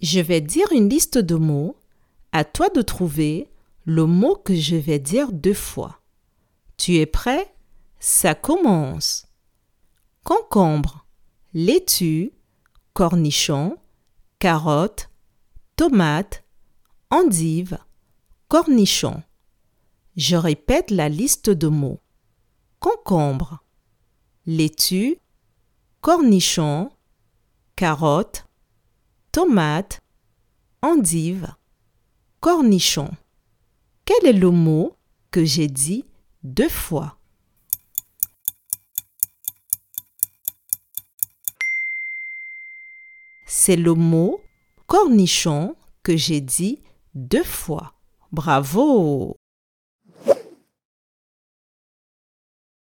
Je vais dire une liste de mots. À toi de trouver le mot que je vais dire deux fois. Tu es prêt? Ça commence. Concombre, laitue, cornichon, carotte, tomate, endive, cornichon. Je répète la liste de mots. Concombre, laitue, cornichon, carotte, tomate, endive, cornichon. Quel est le mot que j'ai dit deux fois? C'est le mot cornichon que j'ai dit deux fois. Bravo